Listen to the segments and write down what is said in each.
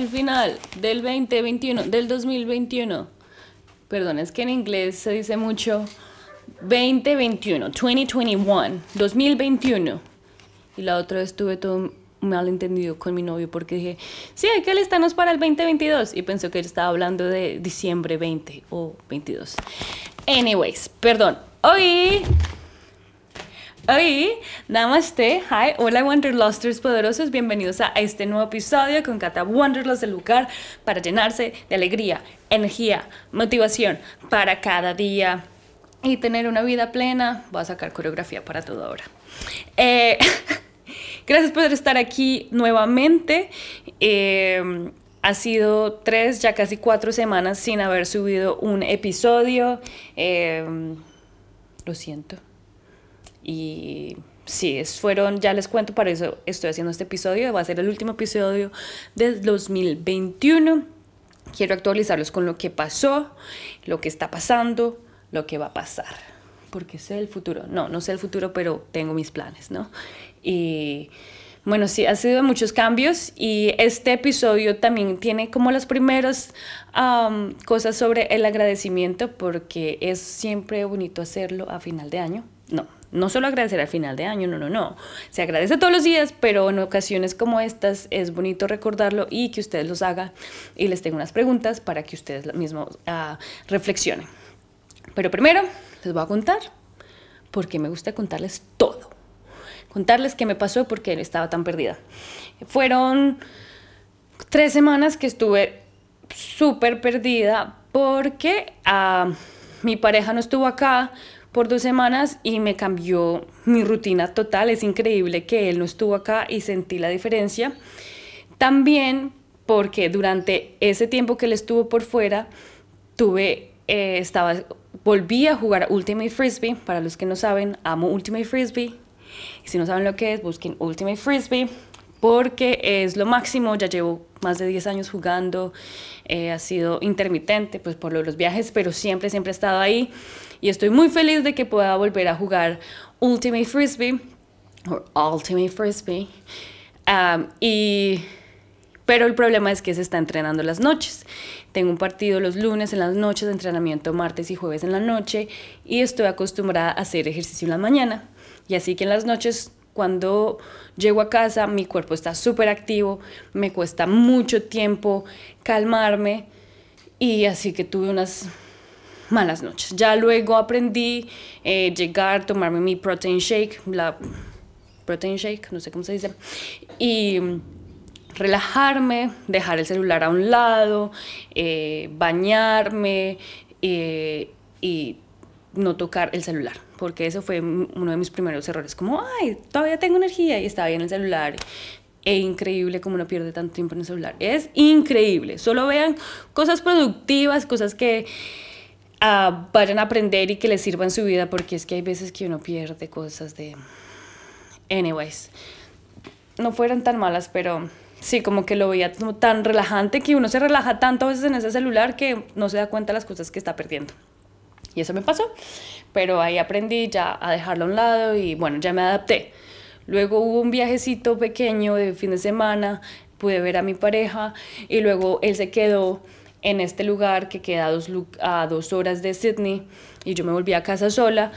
el final del 2021, del 2021. Perdón, es que en inglés se dice mucho 2021, 2021, 2021. Y la otra vez tuve todo malentendido con mi novio porque dije, sí, hay que alistarnos para el 2022. Y pensó que él estaba hablando de diciembre 20 o 22. Anyways, perdón. Hoy Hoy, namaste, hi, hola Wanderlusters poderosos, bienvenidos a este nuevo episodio con Cata Wanderlust del lugar para llenarse de alegría, energía, motivación para cada día y tener una vida plena. Voy a sacar coreografía para todo ahora. Eh, gracias por estar aquí nuevamente. Eh, ha sido tres, ya casi cuatro semanas sin haber subido un episodio. Eh, lo siento. Y sí, fueron, ya les cuento, para eso estoy haciendo este episodio, va a ser el último episodio del 2021. Quiero actualizarlos con lo que pasó, lo que está pasando, lo que va a pasar. Porque sé el futuro. No, no sé el futuro, pero tengo mis planes, ¿no? Y bueno, sí, ha sido muchos cambios y este episodio también tiene como las primeras cosas sobre el agradecimiento porque es siempre bonito hacerlo a final de año. No, no solo agradecer al final de año, no, no, no. Se agradece todos los días, pero en ocasiones como estas es bonito recordarlo y que ustedes los hagan. Y les tengo unas preguntas para que ustedes mismos uh, reflexionen. Pero primero les voy a contar, porque me gusta contarles todo. Contarles qué me pasó porque estaba tan perdida. Fueron tres semanas que estuve súper perdida porque uh, mi pareja no estuvo acá por dos semanas y me cambió mi rutina total. Es increíble que él no estuvo acá y sentí la diferencia. También porque durante ese tiempo que él estuvo por fuera, tuve, eh, estaba, volví a jugar Ultimate Frisbee. Para los que no saben, amo Ultimate Frisbee. Y si no saben lo que es, busquen Ultimate Frisbee porque es lo máximo, ya llevo más de 10 años jugando, eh, ha sido intermitente pues por los viajes, pero siempre, siempre he estado ahí y estoy muy feliz de que pueda volver a jugar Ultimate Frisbee o Ultimate Frisbee. y, pero el problema es que se está entrenando las noches. Tengo un partido los lunes en las noches, entrenamiento martes y jueves en la noche y estoy acostumbrada a hacer ejercicio en la mañana. Y así que en las noches cuando llego a casa mi cuerpo está súper activo, me cuesta mucho tiempo calmarme y así que tuve unas malas noches. Ya luego aprendí eh, llegar, tomarme mi protein shake, la protein shake, no sé cómo se dice, y relajarme, dejar el celular a un lado, eh, bañarme eh, y no tocar el celular, porque eso fue uno de mis primeros errores, como, ay, todavía tengo energía y estaba bien el celular. Es increíble como uno pierde tanto tiempo en el celular. Es increíble. Solo vean cosas productivas, cosas que vayan a aprender y que les sirvan su vida, porque es que hay veces que uno pierde cosas de... Anyways, no fueron tan malas, pero sí, como que lo veía tan relajante que uno se relaja tanto a veces en ese celular que no se da cuenta de las cosas que está perdiendo. Y eso me pasó, pero ahí aprendí ya a dejarlo a un lado y bueno, ya me adapté. Luego hubo un viajecito pequeño de fin de semana, pude ver a mi pareja y luego él se quedó en este lugar que queda a dos, horas de Sydney y yo me volví a casa sola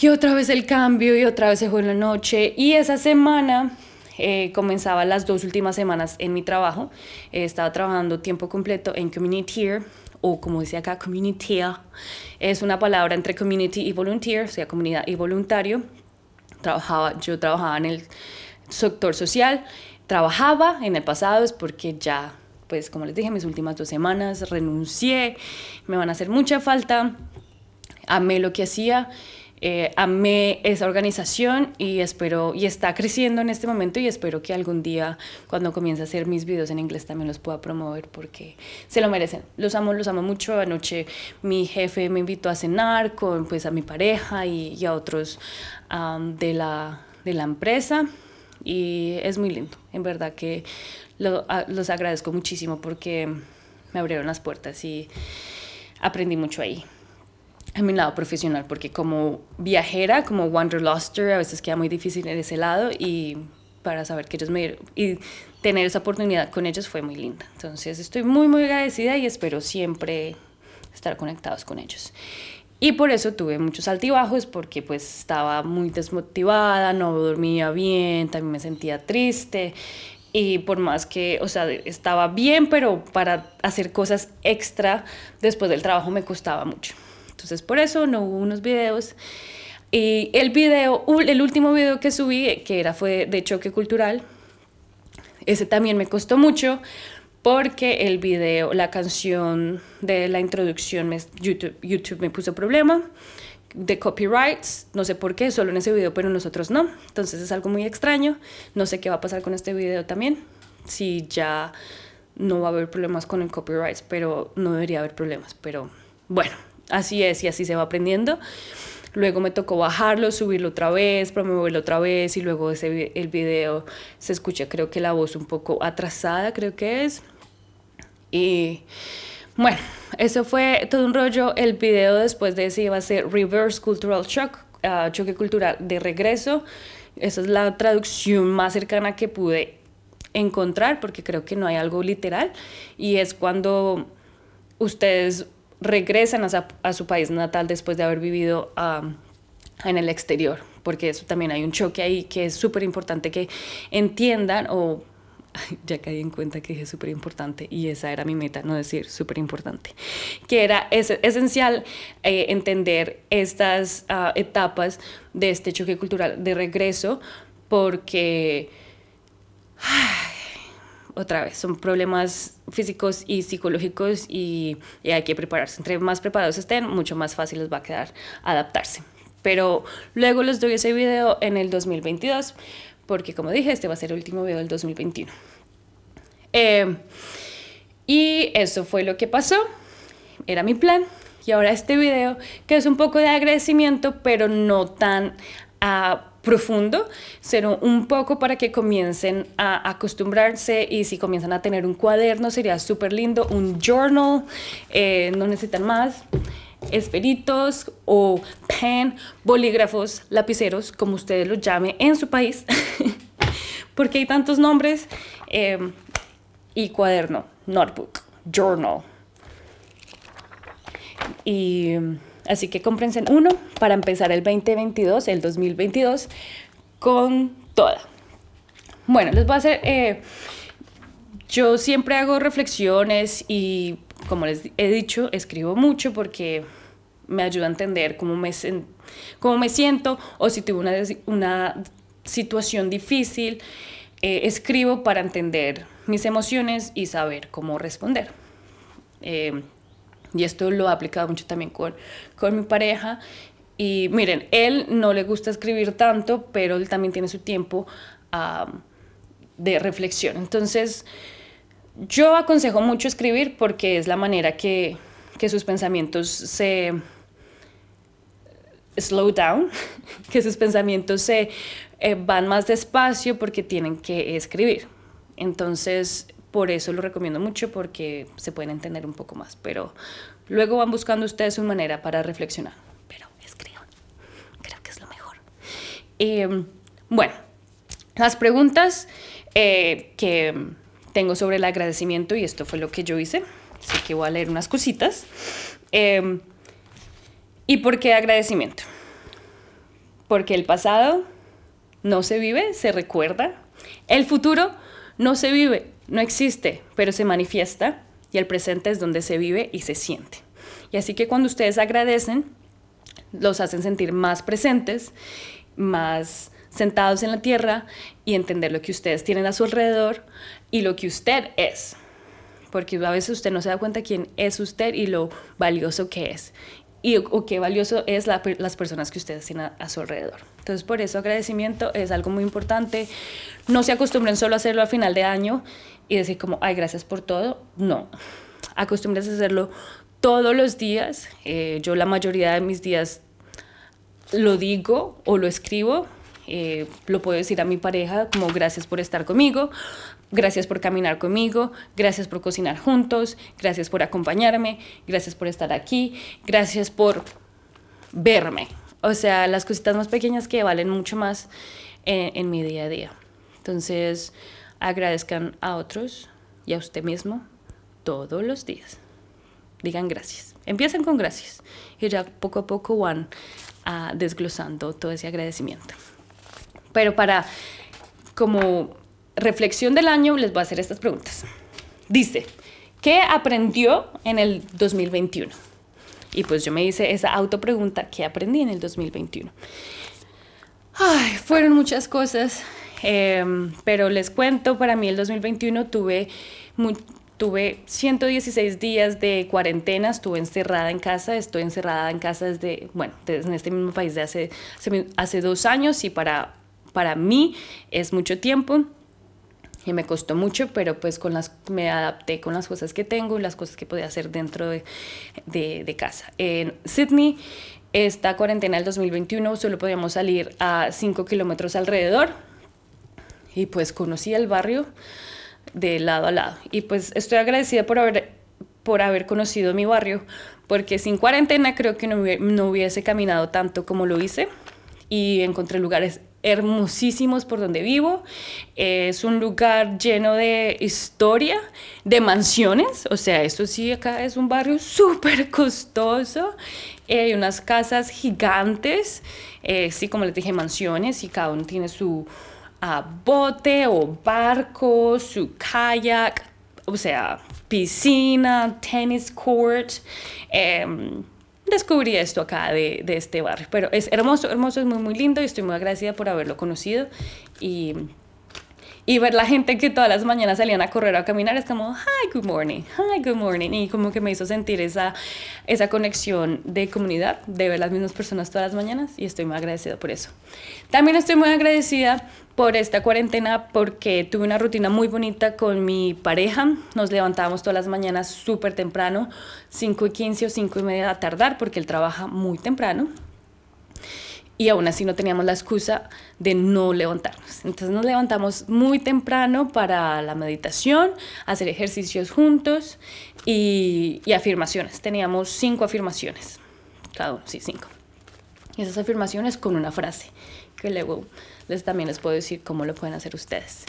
y otra vez el cambio y otra vez se fue en la noche y esa semana eh, comenzaba las dos últimas semanas en mi trabajo. Estaba trabajando tiempo completo en Community o como dice acá, Community Es una palabra entre community y volunteer, o sea, comunidad y voluntario. Trabajaba, yo trabajaba en el sector social. Trabajaba en el pasado es porque ya pues como les dije, mis últimas dos semanas renuncié, me van a hacer mucha falta, amé lo que hacía, eh, amé esa organización y espero, y está creciendo en este momento y espero que algún día cuando comience a hacer mis videos en inglés también los pueda promover porque se lo merecen. Los amo, los amo mucho. Anoche mi jefe me invitó a cenar con pues a mi pareja y, a otros de, la, de la empresa y es muy lindo. En verdad que los agradezco muchísimo porque me abrieron las puertas y aprendí mucho ahí. En mi lado profesional, porque como viajera, como wanderluster, a veces queda muy difícil en ese lado y para saber que ellos me dieron. Y tener esa oportunidad con ellos fue muy linda. Entonces estoy muy, muy agradecida y espero siempre estar conectados con ellos. Y por eso tuve muchos altibajos porque pues estaba muy desmotivada, no dormía bien, también me sentía triste y por más que, o sea, estaba bien, pero para hacer cosas extra después del trabajo me costaba mucho. Entonces por eso no hubo unos videos. Y el video, el último video que subí, que era fue de choque cultural, ese también me costó mucho porque el video, la canción de la introducción, YouTube, YouTube me puso problema de copyrights, no sé por qué, solo en ese video, pero nosotros no. Entonces es algo muy extraño. No sé qué va a pasar con este video también. Si ya no va a haber problemas con el copyrights, pero no debería haber problemas. Pero bueno, así es y así se va aprendiendo. Luego me tocó bajarlo, subirlo otra vez, promoverlo otra vez y luego ese, el video se escucha creo que la voz un poco atrasada, creo que es. Y bueno, eso fue todo un rollo. El video después de ese iba a ser Reverse Cultural Shock, uh, choque cultural de regreso. Esa es la traducción más cercana que pude encontrar porque creo que no hay algo literal y es cuando ustedes regresan a, su país natal después de haber vivido en el exterior, porque eso también hay un choque ahí que es súper importante que entiendan o ya caí en cuenta que es súper importante y esa era mi meta, no decir súper importante, que era es, esencial eh, entender estas ah, etapas de este choque cultural de regreso porque otra vez, son problemas físicos y psicológicos y, hay que prepararse. Entre más preparados estén, mucho más fácil les va a quedar adaptarse. Pero luego les doy ese video en el 2022, porque como dije, este va a ser el último video del 2021. Eh, y eso fue lo que pasó, era mi plan. Y ahora este video, que es un poco de agradecimiento, pero no tan a profundo, sino un poco para que comiencen a acostumbrarse y si comienzan a tener un cuaderno sería súper lindo, un journal, eh, no necesitan más, esperitos o pen, bolígrafos, lapiceros, como ustedes los llamen en su país, porque hay tantos nombres, eh, y cuaderno, notebook, journal. Y Así que cómprense uno para empezar el 2022, el 2022, con toda. Bueno, les voy a hacer... Eh, yo siempre hago reflexiones y, como les he dicho, escribo mucho porque me ayuda a entender cómo me, siento o si tuve una, una situación difícil. Eh, escribo para entender mis emociones y saber cómo responder. Eh, y esto lo he aplicado mucho también con, con mi pareja. Y miren, él no le gusta escribir tanto, pero él también tiene su tiempo de reflexión. Entonces, yo aconsejo mucho escribir porque es la manera que, que sus pensamientos se slow down, que sus pensamientos se eh, van más despacio porque tienen que escribir. Entonces, por eso lo recomiendo mucho porque se pueden entender un poco más, pero luego van buscando ustedes su manera para reflexionar. Pero escriban, creo que es lo mejor. Em, bueno, las preguntas eh, que tengo sobre el agradecimiento, y esto fue lo que yo hice, así que voy a leer unas cositas. Em, ¿Y por qué agradecimiento? Porque el pasado no se vive, se recuerda. El futuro no se vive, no existe, pero se manifiesta y el presente es donde se vive y se siente. Y así que cuando ustedes agradecen, los hacen sentir más presentes, más sentados en la tierra y entender lo que ustedes tienen a su alrededor y lo que usted es. Porque a veces usted no se da cuenta quién es usted y lo valioso que es. Y o qué valioso es las personas que ustedes tienen a su alrededor. Entonces, por eso agradecimiento es algo muy importante. No se acostumbren solo a hacerlo a final de año y decir como, ay, gracias por todo. No, acostúmbrense a hacerlo todos los días. Eh, yo la mayoría de mis días lo digo o lo escribo. Eh, lo puedo decir a mi pareja como gracias por estar conmigo, gracias por caminar conmigo, gracias por cocinar juntos, gracias por acompañarme, gracias por estar aquí, gracias por verme. O sea, las cositas más pequeñas que valen mucho más en, en mi día a día. Entonces, agradezcan a otros y a usted mismo todos los días. Digan gracias. Empiecen con gracias y ya poco a poco van ah, desglosando todo ese agradecimiento. Pero para como reflexión del año les voy a hacer estas preguntas. Dice, ¿qué aprendió en el 2021? Y pues yo me hice esa autopregunta, ¿qué aprendí en el 2021? Ay, fueron muchas cosas, em, pero les cuento, para mí el 2021 tuve, tuve 116 días de cuarentena, estuve encerrada en casa, estoy encerrada en casa desde, bueno, desde este mismo país de hace, hace, dos años y para, para mí es mucho tiempo y me costó mucho, pero pues con las, me adapté con las cosas que tengo y las cosas que podía hacer dentro de, de, de casa. En Sydney, esta cuarentena del 2021 solo podíamos salir a 5 kilómetros alrededor y pues conocí el barrio de lado a lado. Y pues estoy agradecida por haber, por haber conocido mi barrio, porque sin cuarentena creo que no, no hubiese caminado tanto como lo hice y encontré lugares hermosísimos por donde vivo. Es un lugar lleno de historia, de mansiones. O sea, esto sí, acá es un barrio súper costoso. Eh, hay unas casas gigantes, eh, sí, como les dije, mansiones y cada uno tiene su ah, bote o barco, su kayak, o sea, piscina, tennis court. Em, descubrí esto acá de, de, este barrio. Pero es hermoso, hermoso, es muy, muy lindo y estoy muy agradecida por haberlo conocido. Y y ver la gente que todas las mañanas salían a correr o a caminar es como, hi, good morning, hi, good morning. Y como que me hizo sentir esa, esa conexión de comunidad, de ver las mismas personas todas las mañanas y estoy muy agradecida por eso. También estoy muy agradecida por esta cuarentena porque tuve una rutina muy bonita con mi pareja. Nos levantábamos todas las mañanas súper temprano, 5 y 15 o 5 y media a tardar porque él trabaja muy temprano y aún así no teníamos la excusa de no levantarnos. Entonces nos levantamos muy temprano para la meditación, hacer ejercicios juntos y, afirmaciones. Teníamos cinco afirmaciones, cada uno, sí, cinco. Y esas afirmaciones con una frase, que luego les, también les puedo decir cómo lo pueden hacer ustedes.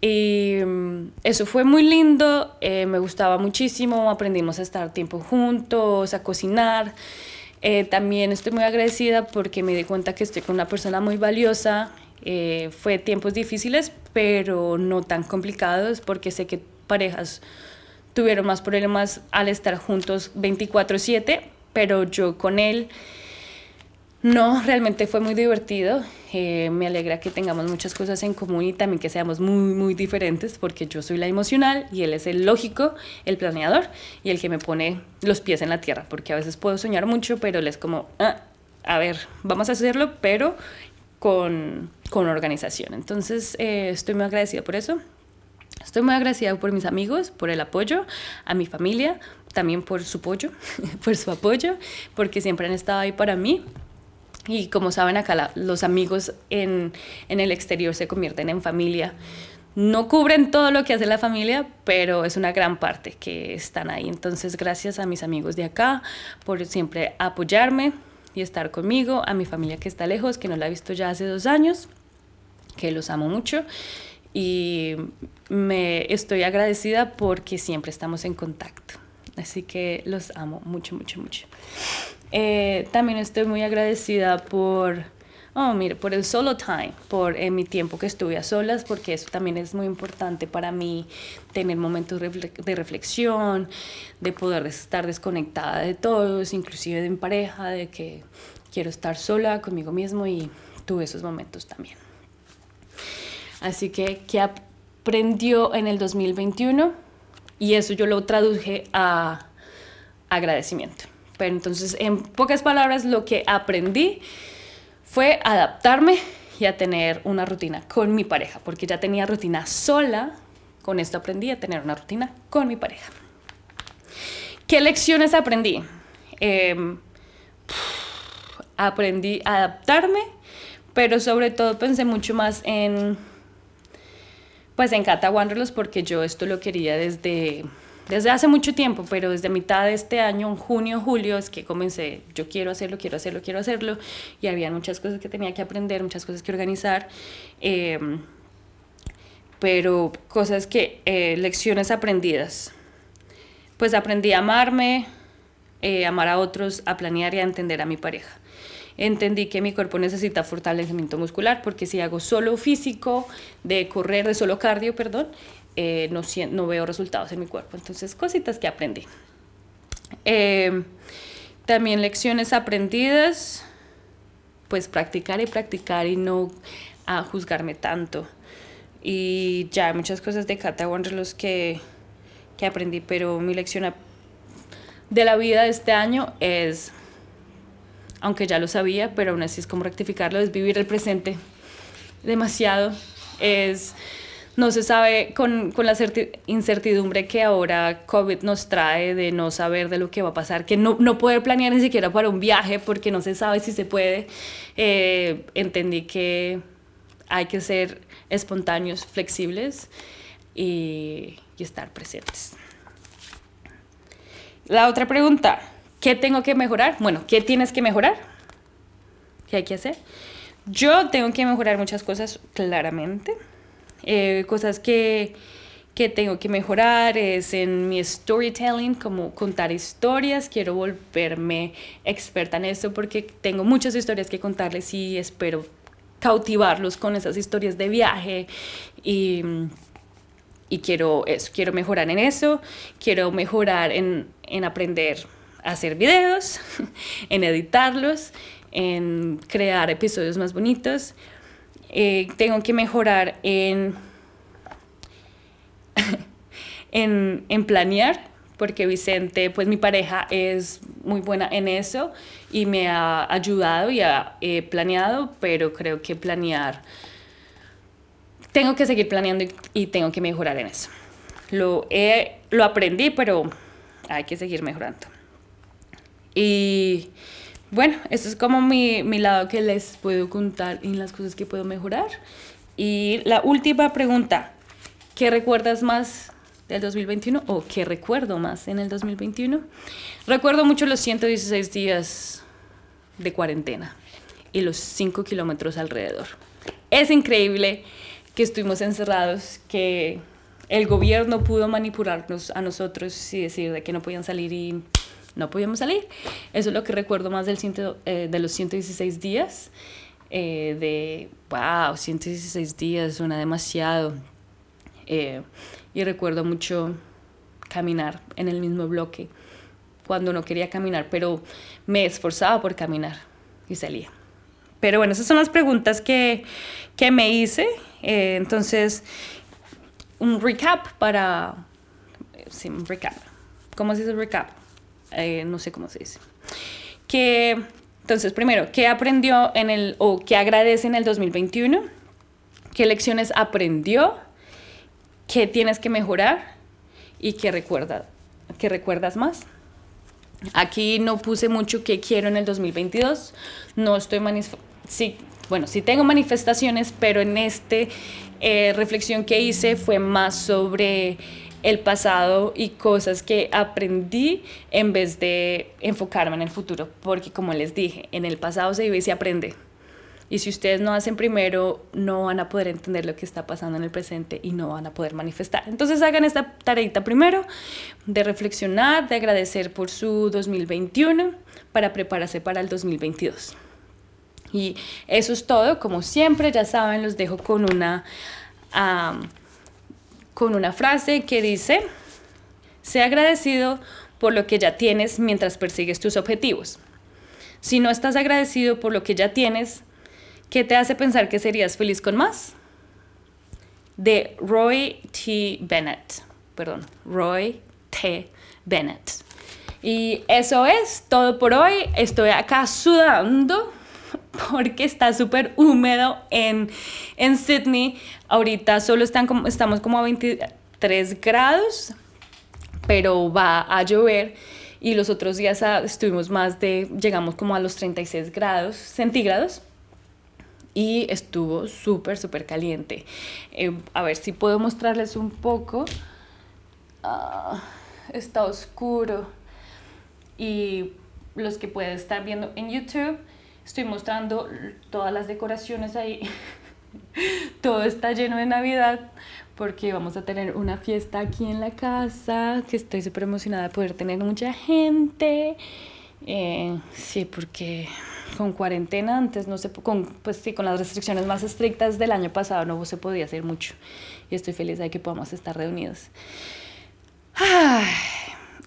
Y mm, eso fue muy lindo, eh, me gustaba muchísimo, aprendimos a estar tiempo juntos, a cocinar. Eh, también estoy muy agradecida porque me di cuenta que estoy con una persona muy valiosa. Eh, fue tiempos difíciles, pero no tan complicados porque sé que parejas tuvieron más problemas al estar juntos 24/7, pero yo con él no, realmente fue muy divertido. Eh, me alegra que tengamos muchas cosas en común y también que seamos muy, muy diferentes, porque yo soy la emocional y él es el lógico, el planeador y el que me pone los pies en la tierra, porque a veces puedo soñar mucho, pero él es como, ah, a ver, vamos a hacerlo, pero con, con organización. Entonces, eh, estoy muy agradecida por eso. Estoy muy agradecida por mis amigos, por el apoyo, a mi familia, también por su apoyo, por su apoyo, porque siempre han estado ahí para mí. Y como saben acá, los amigos en, en el exterior se convierten en familia. No cubren todo lo que hace la familia, pero es una gran parte que están ahí. Entonces, gracias a mis amigos de acá por siempre apoyarme y estar conmigo, a mi familia que está lejos, que no la he visto ya hace dos años, que los amo mucho y me estoy agradecida porque siempre estamos en contacto. Así que los amo mucho, mucho, mucho. Eh, también estoy muy agradecida por, oh, mire, por el solo time, por eh, mi tiempo que estuve a solas, porque eso también es muy importante para mí, tener momentos de reflexión, de poder estar desconectada de todos, inclusive de mi pareja, de que quiero estar sola conmigo mismo y tuve esos momentos también. Así que, ¿qué aprendió en el 2021? Y eso yo lo traduje a agradecimiento. Pero entonces, en pocas palabras, lo que aprendí fue adaptarme y a tener una rutina con mi pareja, porque ya tenía rutina sola, con esto aprendí a tener una rutina con mi pareja. ¿Qué lecciones aprendí? Em, aprendí a adaptarme, pero sobre todo pensé mucho más en, pues en Cata porque yo esto lo quería desde desde hace mucho tiempo, pero desde mitad de este año, en junio, julio, es que comencé, yo quiero hacerlo, quiero hacerlo, quiero hacerlo, y había muchas cosas que tenía que aprender, muchas cosas que organizar. Em, pero cosas que, eh, lecciones aprendidas. Pues aprendí a amarme, eh, amar a otros, a planear y a entender a mi pareja. Entendí que mi cuerpo necesita fortalecimiento muscular porque si hago solo físico, de correr, de solo cardio, perdón, eh, no, no veo resultados en mi cuerpo. Entonces, cositas que aprendí. también lecciones aprendidas, pues practicar y practicar y no a juzgarme tanto. Y ya, muchas cosas de Cata Wanderlos que, que aprendí, pero mi lección de la vida de este año es, aunque ya lo sabía, pero aún así es como rectificarlo, es vivir el presente demasiado. Es, no se sabe con, con la incertidumbre que ahora COVID nos trae de no saber de lo que va a pasar, que no, no poder planear ni siquiera para un viaje porque no se sabe si se puede. Eh, entendí que hay que ser espontáneos, flexibles y, estar presentes. La otra pregunta, ¿qué tengo que mejorar? Bueno, ¿qué tienes que mejorar? ¿Qué hay que hacer? Yo tengo que mejorar muchas cosas claramente. Eh, cosas que, que tengo que mejorar es en mi storytelling, como contar historias. Quiero volverme experta en eso porque tengo muchas historias que contarles y espero cautivarlos con esas historias de viaje y, y quiero eso, quiero mejorar en eso, quiero mejorar en, en aprender hacer videos, en editarlos, en crear episodios más bonitos. Eh, tengo que mejorar en, en, en planear porque Vicente, pues mi pareja es muy buena en eso y me ha ayudado y ha planeado, pero creo que planear, tengo que seguir planeando y, tengo que mejorar en eso. Lo, he, lo aprendí, pero hay que seguir mejorando. Y bueno, eso es como mi, mi lado que les puedo contar y las cosas que puedo mejorar. Y la última pregunta, ¿qué recuerdas más del 2021 o qué recuerdo más en el 2021. Recuerdo mucho los 116 días de cuarentena y los 5 kilómetros alrededor. Es increíble que estuvimos encerrados, que el gobierno pudo manipularnos a nosotros y decir de que no podían salir y no podíamos salir. Eso es lo que recuerdo más del ciento, eh, de los 116 días. Eh, de, wow, 116 días, suena demasiado. Eh, y recuerdo mucho caminar en el mismo bloque cuando no quería caminar, pero me esforzaba por caminar y salía. Pero bueno, esas son las preguntas que, que me hice. Entonces, un recap para... Sí, un recap. ¿Cómo se dice recap? Eh, no sé cómo se dice. Que, entonces, primero, ¿qué aprendió en el, o qué agradece en el 2021? ¿Qué lecciones aprendió? qué tienes que mejorar y qué, recuerda, qué recuerdas más. Aquí no puse mucho qué quiero en el 2022. No estoy sí, bueno, sí tengo manifestaciones, pero en este eh, reflexión que hice fue más sobre el pasado y cosas que aprendí en vez de enfocarme en el futuro, porque como les dije, en el pasado se vive y se aprende. Y si ustedes no hacen primero, no van a poder entender lo que está pasando en el presente y no van a poder manifestar. Entonces hagan esta tareita primero de reflexionar, de agradecer por su 2021 para prepararse para el 2022. Y eso es todo. Como siempre, ya saben, los dejo con una, con una frase que dice, sea agradecido por lo que ya tienes mientras persigues tus objetivos. Si no estás agradecido por lo que ya tienes, ¿Qué te hace pensar que serías feliz con más? De Roy T. Bennett. Perdón, Roy T. Bennett. Y eso es todo por hoy. Estoy acá sudando porque está súper húmedo en, en Sydney. Ahorita solo están como, estamos como a 23 grados, pero va a llover. Y los otros días ah, estuvimos más de, llegamos como a los 36 grados centígrados y estuvo súper, súper caliente. Eh, a ver si puedo mostrarles un poco. Ah, está oscuro. Y los que pueden estar viendo en YouTube, estoy mostrando todas las decoraciones ahí. Todo está lleno de Navidad porque vamos a tener una fiesta aquí en la casa, que estoy súper emocionada de poder tener mucha gente. Eh, sí, porque con cuarentena antes no se con pues sí con las restricciones más estrictas del año pasado no se podía hacer mucho y estoy feliz de que podamos estar reunidos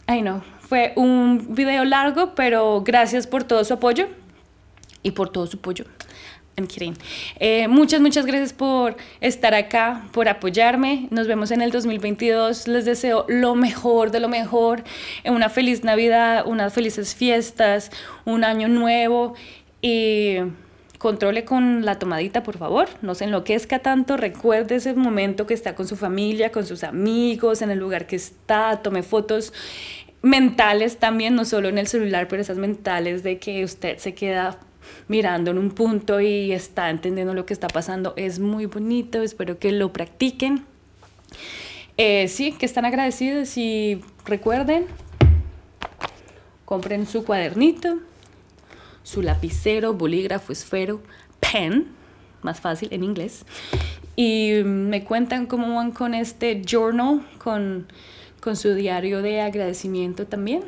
ay, no fue un video largo pero gracias por todo su apoyo y por todo su apoyo I'm kidding. Eh, muchas, muchas gracias por estar acá, por apoyarme. Nos vemos en el 2022. Les deseo lo mejor de lo mejor. Una feliz Navidad, unas felices fiestas, un año nuevo. Y controle con la tomadita, por favor. No se enloquezca tanto. Recuerde ese momento que está con su familia, con sus amigos, en el lugar que está. Tome fotos mentales también, no solo en el celular, pero esas mentales de que usted se queda mirando en un punto y está entendiendo lo que está pasando. Es muy bonito, espero que lo practiquen. Eh, sí, que están agradecidos y recuerden, compren su cuadernito, su lapicero, bolígrafo, esfero, pen, más fácil en inglés, y me cuentan cómo van con este journal, con, con su diario de agradecimiento también.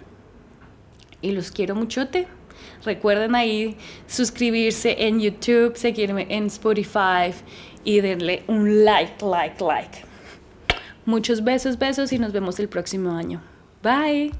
Y los quiero muchote. Recuerden ahí suscribirse en YouTube, seguirme en Spotify y denle un like, like, like. Muchos besos, besos y nos vemos el próximo año. Bye.